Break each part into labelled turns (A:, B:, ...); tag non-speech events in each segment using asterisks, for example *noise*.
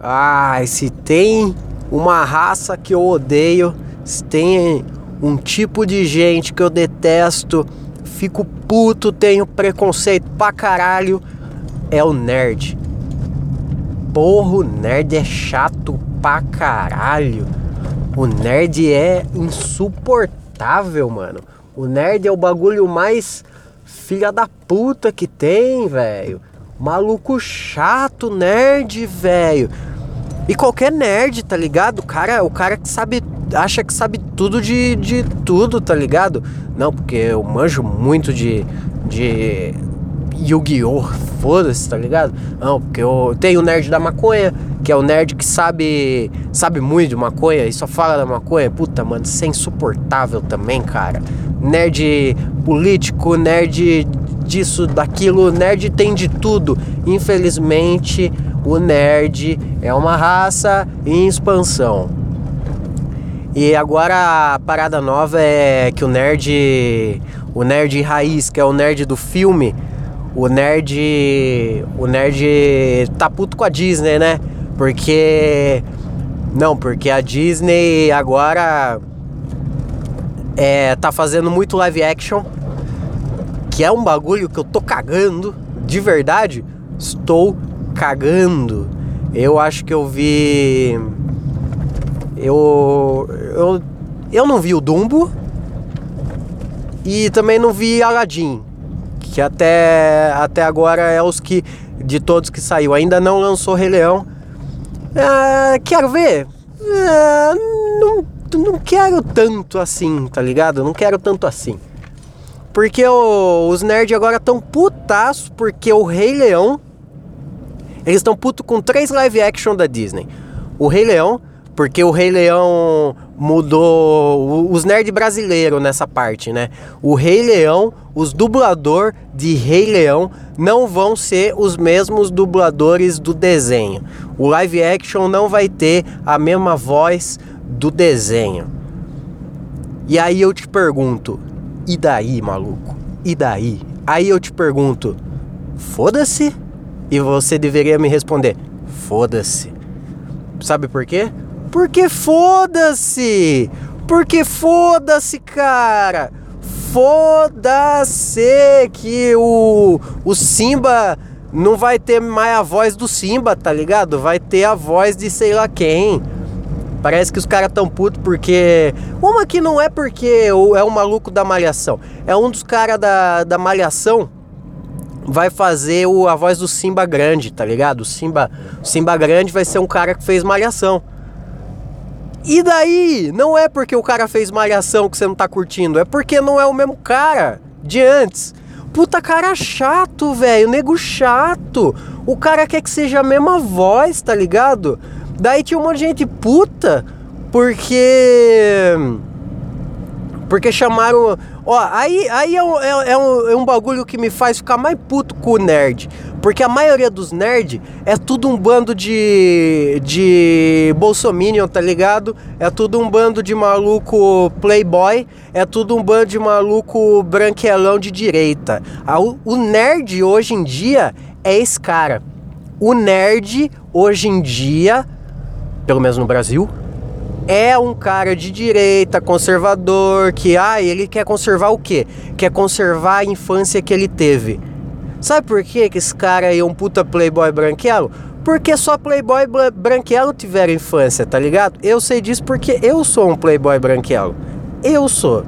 A: Ai, se tem uma raça que eu odeio, se tem um tipo de gente que eu detesto, fico puto, tenho preconceito pra caralho, é o nerd. Porra, o nerd é chato pra caralho. O nerd é insuportável, mano. O nerd é o bagulho mais filha da puta que tem, velho. Maluco chato, nerd, velho. E qualquer nerd, tá ligado? O cara, o cara que sabe, acha que sabe tudo de, de tudo, tá ligado? Não, porque eu manjo muito de, de Yu-Gi-Oh! Foda-se, tá ligado? Não, porque eu tenho o nerd da maconha, que é o nerd que sabe sabe muito de maconha e só fala da maconha. Puta, mano, isso é insuportável também, cara. Nerd político, nerd disso, daquilo, nerd tem de tudo. Infelizmente, o nerd é uma raça em expansão. E agora a parada nova é que o nerd, o nerd raiz, que é o nerd do filme, o nerd, o nerd tá puto com a Disney, né? Porque não, porque a Disney agora é, tá fazendo muito live action que é um bagulho que eu tô cagando, de verdade, estou cagando. Eu acho que eu vi. Eu. Eu, eu não vi o Dumbo. E também não vi Aladdin. Que até, até agora é os que. De todos que saiu. Ainda não lançou Rei Leão. Ah, quero ver. Ah, não, não quero tanto assim, tá ligado? Não quero tanto assim. Porque o, os nerds agora estão putaço porque o Rei Leão. Eles estão puto com três live action da Disney. O Rei Leão, porque o Rei Leão mudou os nerds brasileiros nessa parte, né? O Rei Leão, os dublador de Rei Leão não vão ser os mesmos dubladores do desenho. O live action não vai ter a mesma voz do desenho. E aí eu te pergunto, e daí, maluco? E daí? Aí eu te pergunto: foda-se? E você deveria me responder: foda-se. Sabe por quê? Porque foda-se! Porque foda-se, cara! Foda-se que o, o Simba não vai ter mais a voz do Simba, tá ligado? Vai ter a voz de sei lá quem. Parece que os caras tão putos porque. Uma que não é porque é um maluco da malhação. É um dos caras da, da malhação vai fazer o, a voz do Simba Grande, tá ligado? O Simba, Simba Grande vai ser um cara que fez malhação. E daí? Não é porque o cara fez malhação que você não tá curtindo, é porque não é o mesmo cara de antes. Puta cara chato, velho, nego chato. O cara quer que seja a mesma voz, tá ligado? Daí tinha um monte de gente puta porque. Porque chamaram. Ó, aí, aí é, um, é, é, um, é um bagulho que me faz ficar mais puto com o nerd. Porque a maioria dos nerds é tudo um bando de. de. Bolsominion, tá ligado? É tudo um bando de maluco playboy. É tudo um bando de maluco branquelão de direita. O nerd hoje em dia é esse cara. O nerd hoje em dia pelo menos no Brasil, é um cara de direita, conservador, que ah, ele quer conservar o quê? Quer conservar a infância que ele teve. Sabe por quê que esse cara aí é um puta playboy branquelo? Porque só playboy branquelo tiveram infância, tá ligado? Eu sei disso porque eu sou um playboy branquelo. Eu sou.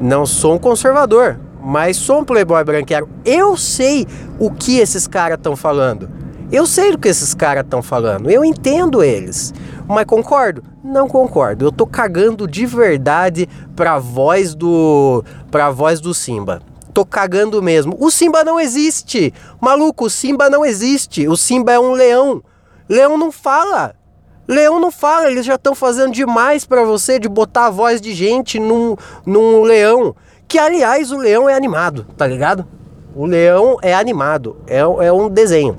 A: Não sou um conservador, mas sou um playboy branquelo. Eu sei o que esses caras estão falando. Eu sei do que esses caras estão falando, eu entendo eles. Mas concordo? Não concordo. Eu tô cagando de verdade pra voz do pra voz do Simba. Tô cagando mesmo. O Simba não existe. Maluco, o Simba não existe. O Simba é um leão. Leão não fala. Leão não fala, eles já estão fazendo demais para você de botar a voz de gente num, num leão. Que aliás, o leão é animado, tá ligado? O leão é animado, é, é um desenho.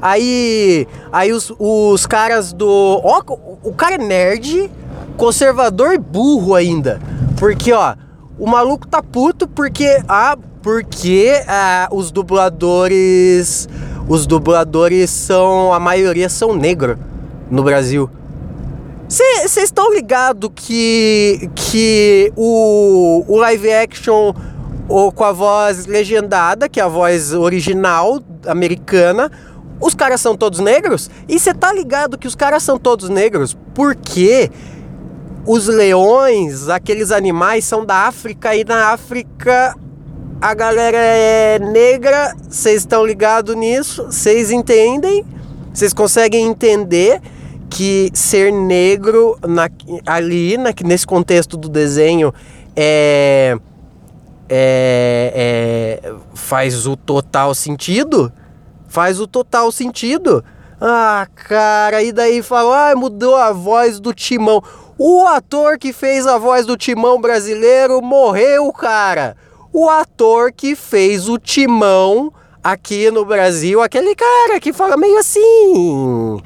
A: Aí, aí os, os caras do. Ó, o cara é nerd, conservador e burro ainda. Porque, ó, o maluco tá puto porque. Ah, porque ah, os dubladores. os dubladores são. A maioria são negros no Brasil. Vocês estão ligados que, que o, o live action ou com a voz legendada, que é a voz original americana, os caras são todos negros? E você tá ligado que os caras são todos negros porque os leões, aqueles animais, são da África e na África a galera é negra. Vocês estão ligados nisso? Vocês entendem? Vocês conseguem entender que ser negro na, ali, na, nesse contexto do desenho, é, é, é, faz o total sentido? Faz o total sentido. Ah, cara, e daí fala, ah, mudou a voz do Timão. O ator que fez a voz do Timão brasileiro morreu, cara. O ator que fez o Timão aqui no Brasil, aquele cara que fala meio assim.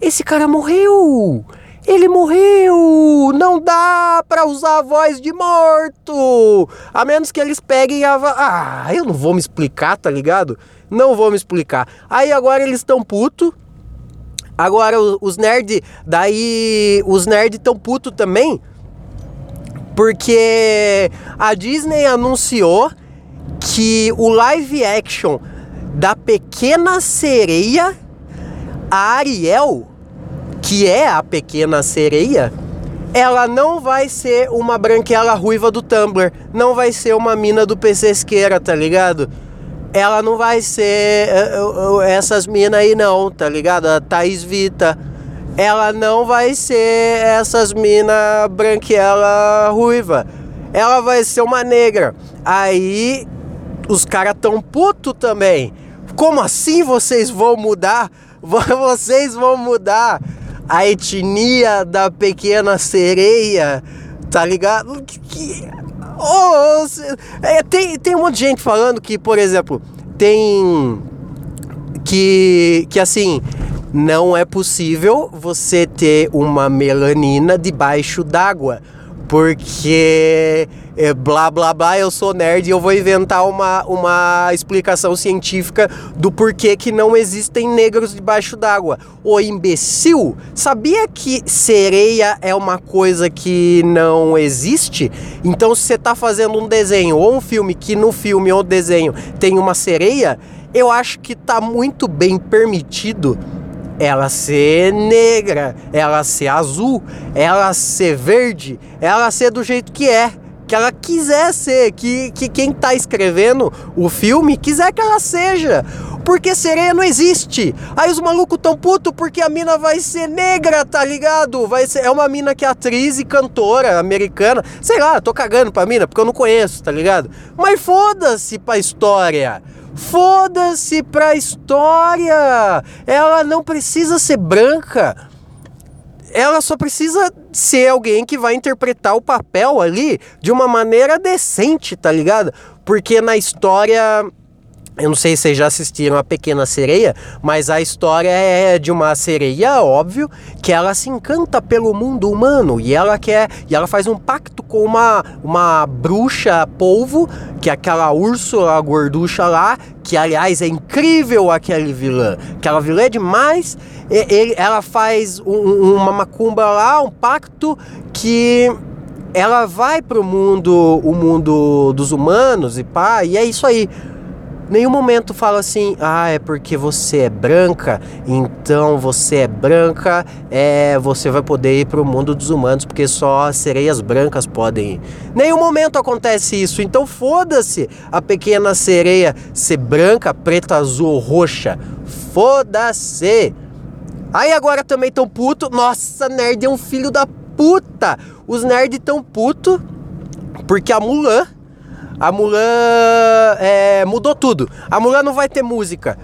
A: Esse cara morreu. Ele morreu! Não dá pra usar a voz de morto! A menos que eles peguem a. Ah, eu não vou me explicar, tá ligado? Não vou me explicar. Aí agora eles estão puto. Agora os nerds. Daí os nerds estão puto também. Porque a Disney anunciou que o live action da Pequena Sereia, a Ariel, que é a Pequena Sereia, ela não vai ser uma branquela ruiva do Tumblr, não vai ser uma mina do PC Esqueira, tá ligado? Ela não vai ser uh, uh, essas minas aí não, tá ligado? A Thaís Vita. Ela não vai ser essas minas branquela ruiva. Ela vai ser uma negra. Aí os caras tão puto também. Como assim vocês vão mudar? *laughs* Vocês vão mudar a etnia da pequena sereia, tá ligado? Que, Oh, é, tem, tem um monte de gente falando que, por exemplo, tem. Que, que assim, não é possível você ter uma melanina debaixo d'água porque é, blá blá blá, eu sou nerd e eu vou inventar uma, uma explicação científica do porquê que não existem negros debaixo d'água. O imbecil, sabia que sereia é uma coisa que não existe? Então, se você está fazendo um desenho ou um filme que no filme ou desenho tem uma sereia, eu acho que está muito bem permitido ela ser negra, ela ser azul, ela ser verde, ela ser do jeito que é. Que ela quiser ser, que, que quem tá escrevendo o filme quiser que ela seja. Porque sereia não existe. Aí os malucos tão puto porque a mina vai ser negra, tá ligado? Vai ser, é uma mina que é atriz e cantora americana. Sei lá, tô cagando pra mina porque eu não conheço, tá ligado? Mas foda-se pra história. Foda-se pra história! Ela não precisa ser branca. Ela só precisa ser alguém que vai interpretar o papel ali de uma maneira decente, tá ligado? Porque na história eu não sei se vocês já assistiram A Pequena Sereia, mas a história é de uma sereia, óbvio, que ela se encanta pelo mundo humano e ela quer e ela faz um pacto com uma, uma bruxa polvo, que é aquela Úrsula gorducha lá, que aliás é incrível aquele vilã. Aquela vilã é demais. Ele, ela faz um, uma macumba lá, um pacto que ela vai pro mundo, o mundo dos humanos e pá, e é isso aí nenhum momento fala assim, ah, é porque você é branca, então você é branca, é, você vai poder ir para o mundo dos humanos, porque só sereias brancas podem ir. Nenhum momento acontece isso, então foda-se a pequena sereia ser branca, preta, azul, roxa. Foda-se! Aí agora também tão puto, nossa, nerd é um filho da puta! Os nerds tão puto porque a Mulan a Mulan é, mudou tudo. A Mulan não vai ter música.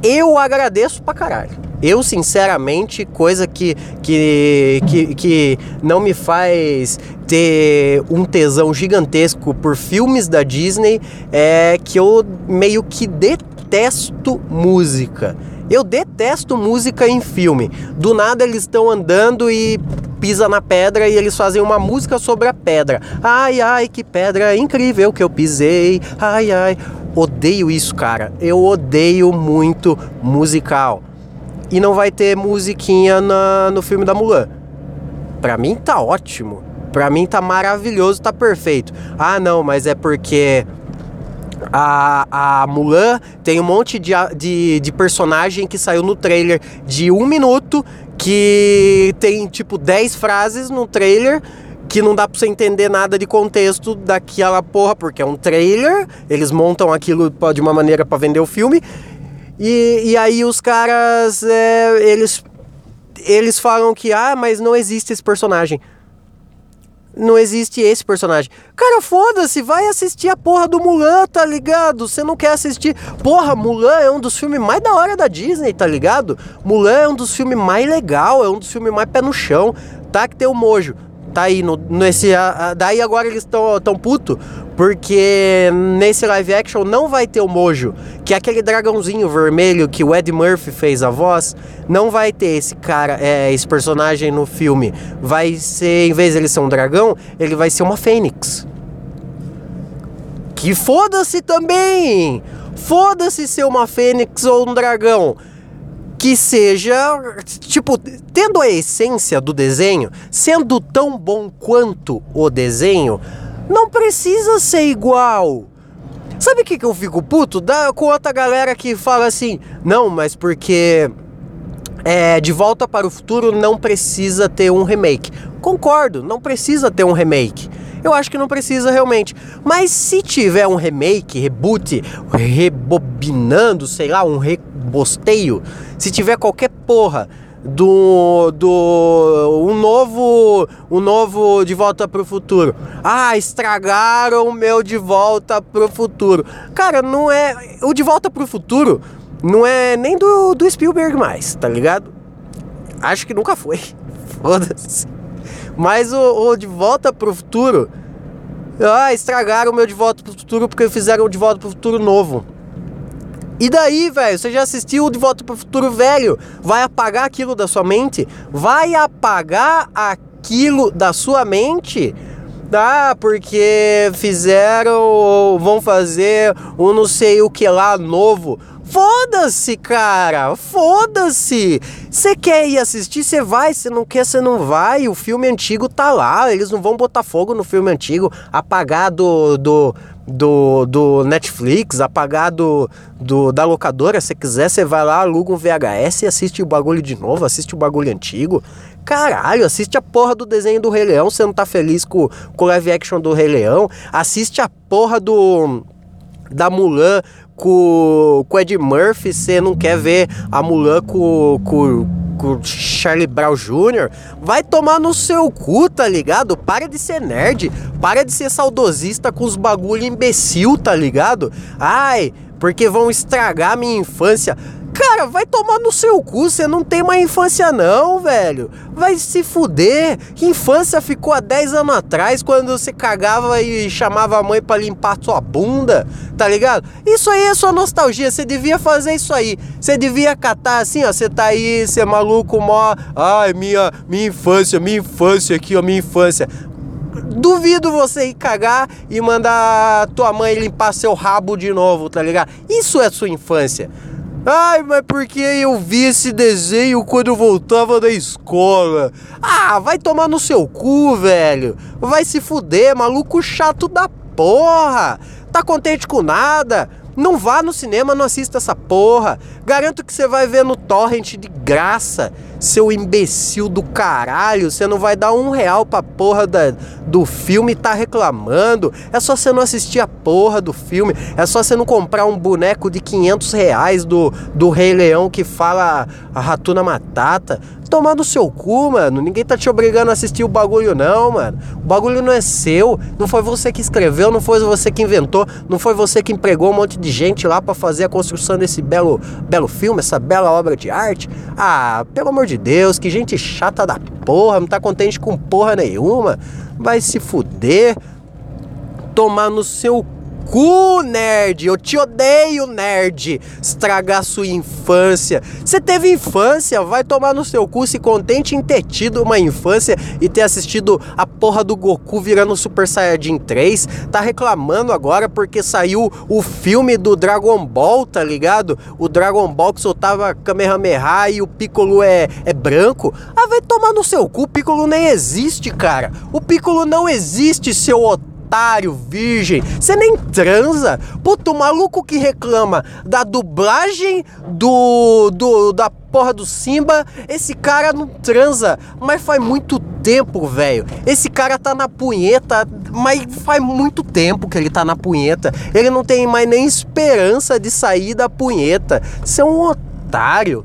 A: Eu agradeço pra caralho. Eu, sinceramente, coisa que, que, que, que não me faz ter um tesão gigantesco por filmes da Disney é que eu meio que detesto música. Eu detesto música em filme. Do nada eles estão andando e pisa na pedra e eles fazem uma música sobre a pedra. Ai, ai, que pedra incrível que eu pisei. Ai, ai. Odeio isso, cara. Eu odeio muito musical. E não vai ter musiquinha na, no filme da Mulan. Pra mim tá ótimo. Pra mim tá maravilhoso, tá perfeito. Ah, não, mas é porque a, a Mulan tem um monte de, de, de personagem que saiu no trailer de um minuto, que tem tipo 10 frases no trailer que não dá pra você entender nada de contexto daquela porra, porque é um trailer, eles montam aquilo de uma maneira para vender o filme, e, e aí os caras, é, eles, eles falam que, ah, mas não existe esse personagem. Não existe esse personagem. Cara, foda-se, vai assistir a porra do Mulan, tá ligado? Você não quer assistir. Porra, Mulan é um dos filmes mais da hora da Disney, tá ligado? Mulan é um dos filmes mais legal, é um dos filmes mais pé no chão. Tá que tem o Mojo tá aí no, nesse. A, a, daí agora eles estão tão puto porque nesse live action não vai ter o Mojo, que é aquele dragãozinho vermelho que o Ed Murphy fez a voz. Não vai ter esse cara, é, esse personagem no filme. Vai ser, em vez de ele ser um dragão, ele vai ser uma fênix. Que foda-se também! Foda-se ser uma fênix ou um dragão que seja, tipo, tendo a essência do desenho, sendo tão bom quanto o desenho, não precisa ser igual. Sabe o que, que eu fico puto? Da, com outra galera que fala assim, não, mas porque é, De Volta para o Futuro não precisa ter um remake. Concordo, não precisa ter um remake. Eu acho que não precisa realmente. Mas se tiver um remake, reboot, rebobinando, sei lá, um re bosteio, se tiver qualquer porra do do um novo um novo de volta pro futuro. Ah, estragaram o meu de volta pro futuro. Cara, não é o de volta pro futuro não é nem do, do Spielberg mais, tá ligado? Acho que nunca foi. *laughs* Foda-se. Mas o, o de volta pro futuro ah, estragaram o meu de volta pro futuro porque fizeram o de volta pro futuro novo. E daí, velho, você já assistiu De Volta para o Futuro Velho? Vai apagar aquilo da sua mente? Vai apagar aquilo da sua mente? Ah, porque fizeram, vão fazer um não sei o que lá novo. Foda-se, cara! Foda-se! Você quer ir assistir, você vai. Você não quer, você não vai. O filme antigo tá lá. Eles não vão botar fogo no filme antigo, apagar do, do do, do Netflix, apagar do, do, da locadora, se quiser, você vai lá, aluga um VHS e assiste o bagulho de novo, assiste o bagulho antigo. Caralho, assiste a porra do desenho do Rei Leão, você não tá feliz com, com o live action do Rei Leão. Assiste a porra do. da Mulan com, com Ed Murphy, você não quer ver a Mulan com, com com Charlie Brown Jr., vai tomar no seu cu, tá ligado? Para de ser nerd, para de ser saudosista com os bagulho imbecil, tá ligado? Ai, porque vão estragar minha infância. Cara, vai tomar no seu cu, você não tem mais infância não, velho. Vai se fuder. Infância ficou há 10 anos atrás, quando você cagava e chamava a mãe para limpar sua bunda, tá ligado? Isso aí é sua nostalgia, você devia fazer isso aí. Você devia catar assim, ó, você tá aí, você é maluco, mó... Ai, minha, minha infância, minha infância aqui, ó, minha infância duvido você ir cagar e mandar tua mãe limpar seu rabo de novo, tá ligado? Isso é sua infância. Ai, mas porque eu vi esse desenho quando eu voltava da escola? Ah, vai tomar no seu cu, velho. Vai se fuder, maluco chato da porra. Tá contente com nada? Não vá no cinema, não assista essa porra. Garanto que você vai ver no torrent de graça, seu imbecil do caralho. Você não vai dar um real pra porra da, do filme e tá reclamando. É só você não assistir a porra do filme. É só você não comprar um boneco de 500 reais do, do Rei Leão que fala a Ratuna Matata tomar no seu cu, mano. Ninguém tá te obrigando a assistir o bagulho, não, mano. O bagulho não é seu. Não foi você que escreveu, não foi você que inventou, não foi você que empregou um monte de gente lá para fazer a construção desse belo, belo filme, essa bela obra de arte. Ah, pelo amor de Deus, que gente chata da porra, não tá contente com porra nenhuma. Vai se fuder. Tomar no seu cu, nerd. Eu te odeio, nerd. Estragar sua infância. Você teve infância, vai tomar no seu cu. Se contente em ter tido uma infância e ter assistido a porra do Goku virando Super Saiyajin 3. Tá reclamando agora porque saiu o filme do Dragon Ball, tá ligado? O Dragon Ball que soltava Kamehameha e o Piccolo é, é branco. Ah, vai tomar no seu cu. O Piccolo nem existe, cara. O Piccolo não existe, seu otário otário, virgem, você nem transa. Puta, maluco que reclama da dublagem do, do da porra do Simba, esse cara não transa, mas faz muito tempo, velho. Esse cara tá na punheta, mas faz muito tempo que ele tá na punheta. Ele não tem mais nem esperança de sair da punheta. Você é um otário.